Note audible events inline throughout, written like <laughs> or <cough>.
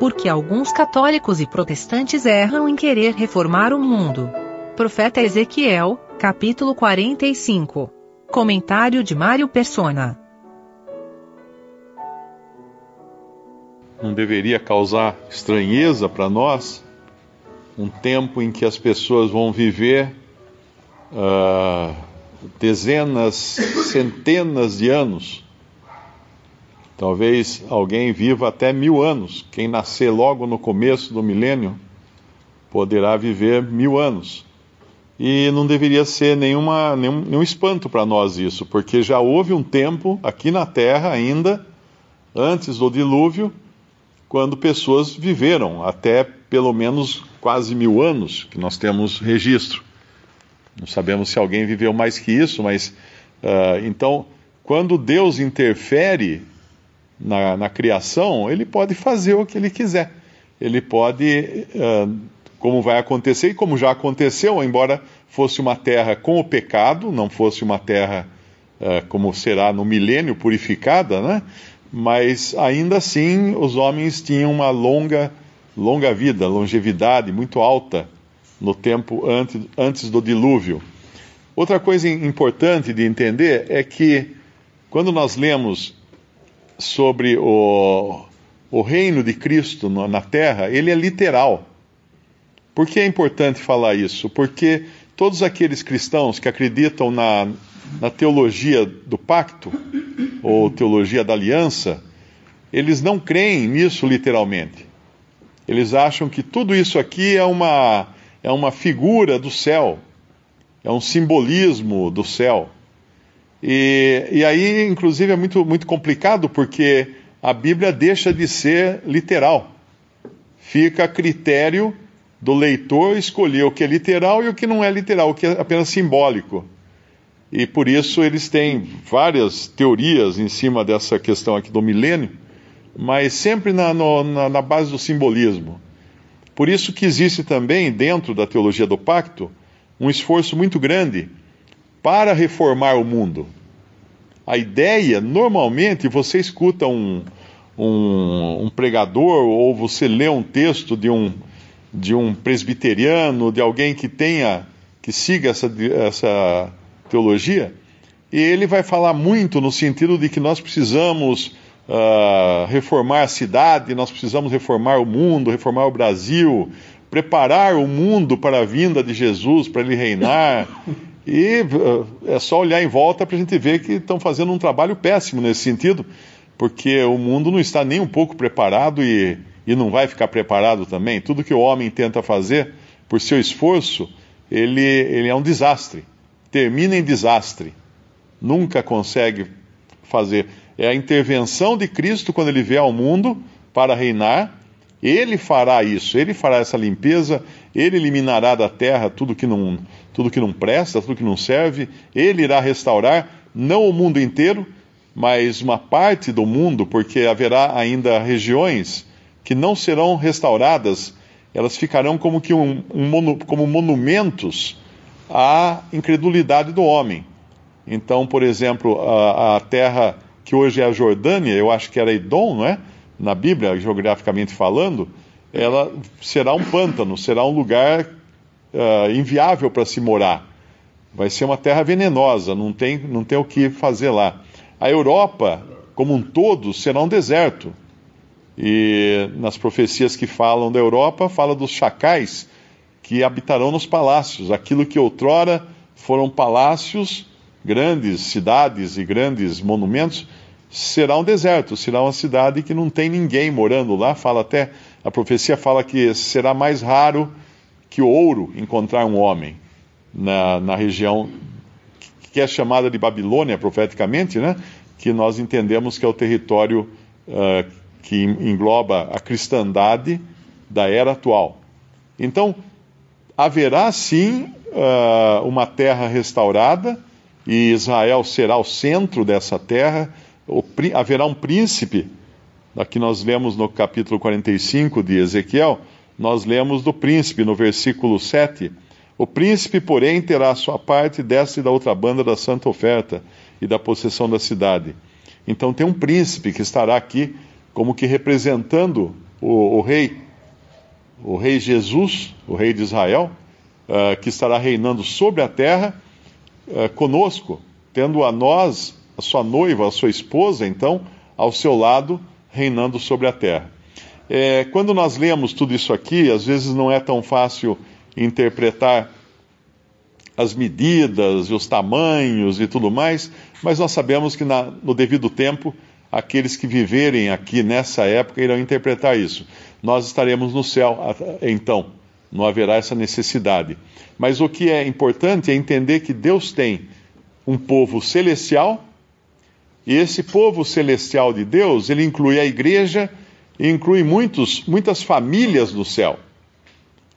Porque alguns católicos e protestantes erram em querer reformar o mundo. Profeta Ezequiel, capítulo 45. Comentário de Mário Persona. Não deveria causar estranheza para nós um tempo em que as pessoas vão viver uh, dezenas, centenas de anos. Talvez alguém viva até mil anos. Quem nascer logo no começo do milênio poderá viver mil anos. E não deveria ser nenhuma, nenhum, nenhum espanto para nós isso, porque já houve um tempo aqui na Terra ainda, antes do dilúvio, quando pessoas viveram até pelo menos quase mil anos, que nós temos registro. Não sabemos se alguém viveu mais que isso, mas uh, então, quando Deus interfere na, na, criação, ele pode fazer o que ele quiser. Ele pode, uh, como vai acontecer e como já aconteceu, embora fosse uma terra com o pecado, não fosse uma terra uh, como será no milênio purificada, né? Mas ainda assim, os homens tinham uma longa, longa vida, longevidade muito alta no tempo antes, antes do dilúvio. Outra coisa importante de entender é que quando nós lemos sobre o, o reino de Cristo na terra, ele é literal. Por que é importante falar isso? Porque todos aqueles cristãos que acreditam na, na teologia do pacto, ou teologia da aliança, eles não creem nisso literalmente. Eles acham que tudo isso aqui é uma é uma figura do céu, é um simbolismo do céu. E, e aí, inclusive, é muito, muito complicado porque a Bíblia deixa de ser literal. Fica a critério do leitor escolher o que é literal e o que não é literal, o que é apenas simbólico. E por isso eles têm várias teorias em cima dessa questão aqui do milênio, mas sempre na, no, na, na base do simbolismo. Por isso que existe também, dentro da teologia do pacto, um esforço muito grande para reformar o mundo. A ideia, normalmente, você escuta um, um, um pregador ou você lê um texto de um, de um presbiteriano, de alguém que tenha, que siga essa, essa teologia, e ele vai falar muito no sentido de que nós precisamos uh, reformar a cidade, nós precisamos reformar o mundo, reformar o Brasil, preparar o mundo para a vinda de Jesus, para ele reinar. <laughs> E uh, é só olhar em volta para a gente ver que estão fazendo um trabalho péssimo nesse sentido, porque o mundo não está nem um pouco preparado e, e não vai ficar preparado também. Tudo que o homem tenta fazer por seu esforço, ele, ele é um desastre. Termina em desastre. Nunca consegue fazer é a intervenção de Cristo quando ele vier ao mundo para reinar. Ele fará isso, ele fará essa limpeza, ele eliminará da terra tudo que não, tudo que não presta, tudo que não serve, ele irá restaurar não o mundo inteiro, mas uma parte do mundo, porque haverá ainda regiões que não serão restauradas, elas ficarão como que um, um como monumentos à incredulidade do homem. Então, por exemplo, a, a terra que hoje é a Jordânia, eu acho que era Edom, não é? Na Bíblia, geograficamente falando, ela será um pântano, será um lugar uh, inviável para se morar. Vai ser uma terra venenosa, não tem, não tem o que fazer lá. A Europa, como um todo, será um deserto. E nas profecias que falam da Europa, fala dos chacais que habitarão nos palácios. Aquilo que outrora foram palácios, grandes cidades e grandes monumentos, será um deserto, será uma cidade que não tem ninguém morando lá. Fala até, a profecia fala que será mais raro que o ouro encontrar um homem na, na região que é chamada de Babilônia profeticamente, né? Que nós entendemos que é o território uh, que engloba a cristandade da era atual. Então, haverá sim uh, uma terra restaurada e Israel será o centro dessa terra haverá um príncipe. Aqui nós lemos no capítulo 45 de Ezequiel, nós lemos do príncipe no versículo 7. O príncipe, porém, terá a sua parte desta e da outra banda da santa oferta e da possessão da cidade. Então tem um príncipe que estará aqui como que representando o, o rei, o rei Jesus, o rei de Israel, uh, que estará reinando sobre a terra uh, conosco, tendo a nós, a sua noiva, a sua esposa, então, ao seu lado, reinando sobre a terra. É, quando nós lemos tudo isso aqui, às vezes não é tão fácil interpretar as medidas, os tamanhos e tudo mais, mas nós sabemos que na, no devido tempo, aqueles que viverem aqui nessa época irão interpretar isso. Nós estaremos no céu, então, não haverá essa necessidade. Mas o que é importante é entender que Deus tem um povo celestial, e esse povo celestial de Deus, ele inclui a igreja e inclui muitos, muitas famílias no céu.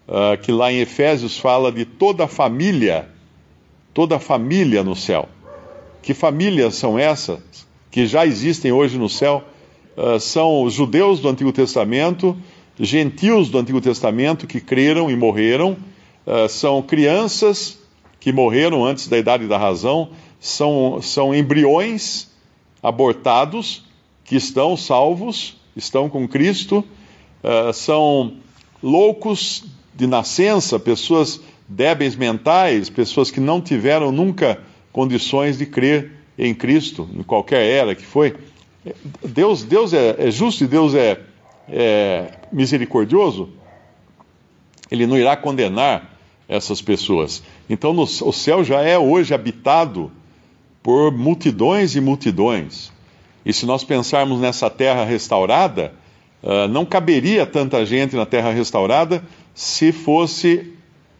Uh, que lá em Efésios fala de toda a família, toda a família no céu. Que famílias são essas que já existem hoje no céu? Uh, são os judeus do Antigo Testamento, gentios do Antigo Testamento que creram e morreram, uh, são crianças que morreram antes da idade da razão, são, são embriões abortados que estão salvos, estão com Cristo, uh, são loucos de nascença, pessoas débeis mentais, pessoas que não tiveram nunca condições de crer em Cristo, em qualquer era que foi. Deus, Deus é, é justo e Deus é, é misericordioso, Ele não irá condenar essas pessoas. Então, no, o céu já é hoje habitado por multidões e multidões. E se nós pensarmos nessa terra restaurada, uh, não caberia tanta gente na terra restaurada se fosse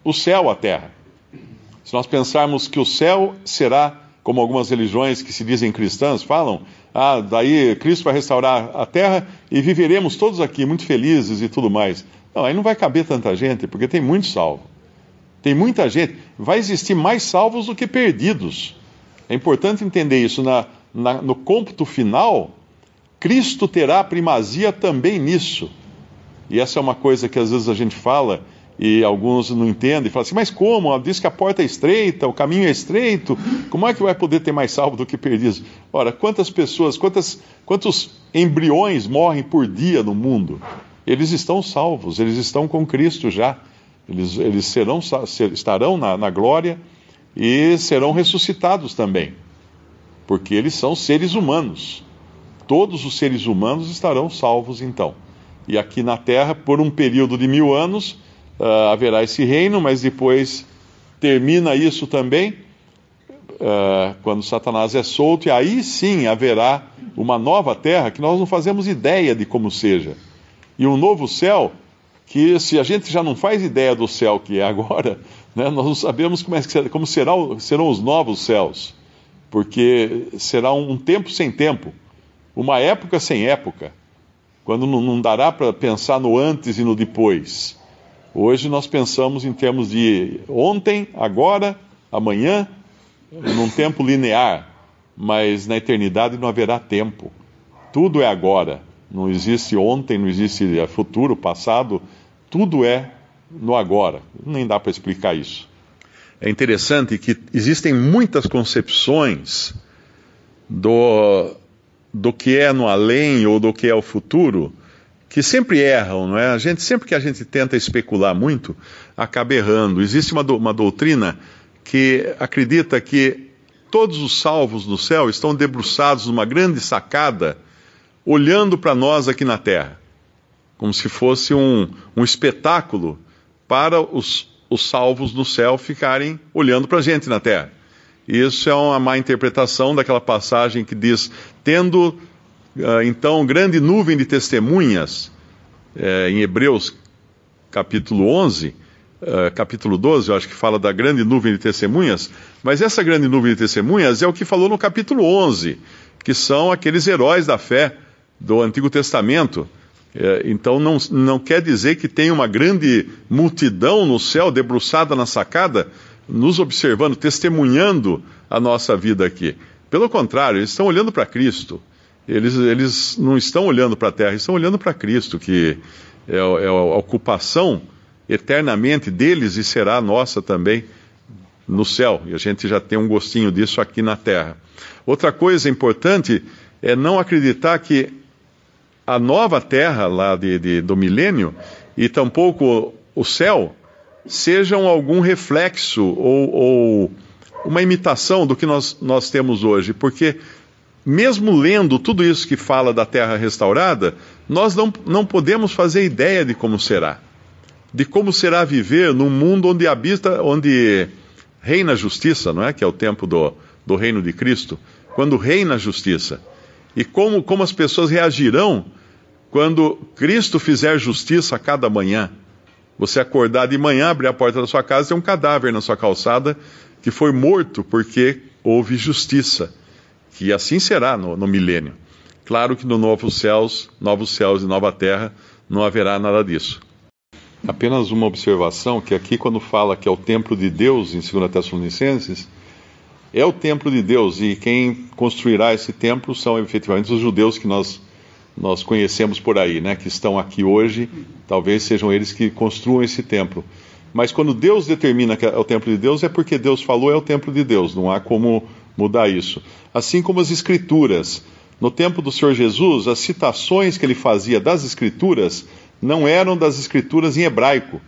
o céu a terra. Se nós pensarmos que o céu será, como algumas religiões que se dizem cristãs falam, ah, daí Cristo vai restaurar a terra e viveremos todos aqui muito felizes e tudo mais. Não, aí não vai caber tanta gente, porque tem muito salvo. Tem muita gente. Vai existir mais salvos do que perdidos. É importante entender isso. Na, na, no cômputo final, Cristo terá primazia também nisso. E essa é uma coisa que às vezes a gente fala e alguns não entendem, falam assim, mas como? Diz que a porta é estreita, o caminho é estreito, como é que vai poder ter mais salvo do que perdidos? Ora, quantas pessoas, quantas, quantos embriões morrem por dia no mundo? Eles estão salvos, eles estão com Cristo já. Eles, eles serão, estarão na, na glória e serão ressuscitados também, porque eles são seres humanos. Todos os seres humanos estarão salvos então. E aqui na terra, por um período de mil anos, uh, haverá esse reino, mas depois termina isso também, uh, quando Satanás é solto, e aí sim haverá uma nova terra que nós não fazemos ideia de como seja. E um novo céu que se a gente já não faz ideia do céu que é agora, <laughs> né, nós não sabemos como, é, como será, serão os novos céus, porque será um tempo sem tempo, uma época sem época, quando não, não dará para pensar no antes e no depois. Hoje nós pensamos em termos de ontem, agora, amanhã, num tempo linear, mas na eternidade não haverá tempo. Tudo é agora. Não existe ontem, não existe futuro, passado, tudo é no agora. Nem dá para explicar isso. É interessante que existem muitas concepções do, do que é no além ou do que é o futuro que sempre erram, não é? A gente sempre que a gente tenta especular muito, acaba errando. Existe uma, do, uma doutrina que acredita que todos os salvos no céu estão debruçados numa grande sacada, olhando para nós aqui na Terra, como se fosse um, um espetáculo para os, os salvos no céu ficarem olhando para a gente na Terra. Isso é uma má interpretação daquela passagem que diz: tendo ah, então, grande nuvem de testemunhas, eh, em Hebreus capítulo 11, ah, capítulo 12, eu acho que fala da grande nuvem de testemunhas, mas essa grande nuvem de testemunhas é o que falou no capítulo 11, que são aqueles heróis da fé do Antigo Testamento. Eh, então, não, não quer dizer que tem uma grande multidão no céu debruçada na sacada, nos observando, testemunhando a nossa vida aqui. Pelo contrário, eles estão olhando para Cristo eles, eles não estão olhando para a terra, estão olhando para Cristo, que é, é, a ocupação eternamente deles e será nossa também no céu. E a gente já tem um gostinho disso aqui na terra. Outra coisa importante é não acreditar que a nova terra lá de, de, do milênio e tampouco o céu sejam algum reflexo ou, ou uma imitação do que nós, nós temos hoje, porque mesmo lendo tudo isso que fala da terra restaurada, nós não, não podemos fazer ideia de como será. De como será viver num mundo onde habita, onde reina a justiça, não é? Que é o tempo do, do reino de Cristo. Quando reina a justiça. E como, como as pessoas reagirão quando Cristo fizer justiça a cada manhã. Você acordar de manhã, abrir a porta da sua casa e tem um cadáver na sua calçada que foi morto porque houve justiça. Que assim será no, no milênio. Claro que no novos céus, novos céus e nova terra não haverá nada disso. Apenas uma observação, que aqui quando fala que é o templo de Deus, em 2 Tessalonicenses, é o templo de Deus, e quem construirá esse templo são efetivamente os judeus que nós nós conhecemos por aí, né, que estão aqui hoje, talvez sejam eles que construam esse templo. Mas quando Deus determina que é o templo de Deus, é porque Deus falou é o templo de Deus, não há como mudar isso. Assim como as Escrituras. No tempo do Senhor Jesus, as citações que ele fazia das Escrituras não eram das Escrituras em hebraico,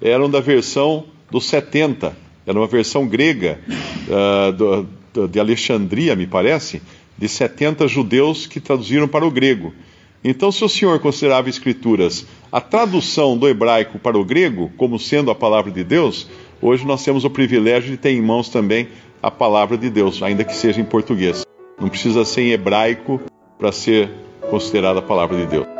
eram da versão dos 70, era uma versão grega, uh, do, do, de Alexandria, me parece, de 70 judeus que traduziram para o grego. Então, se o senhor considerava Escrituras a tradução do hebraico para o grego como sendo a palavra de Deus, hoje nós temos o privilégio de ter em mãos também a palavra de Deus, ainda que seja em português. Não precisa ser em hebraico para ser considerada a palavra de Deus.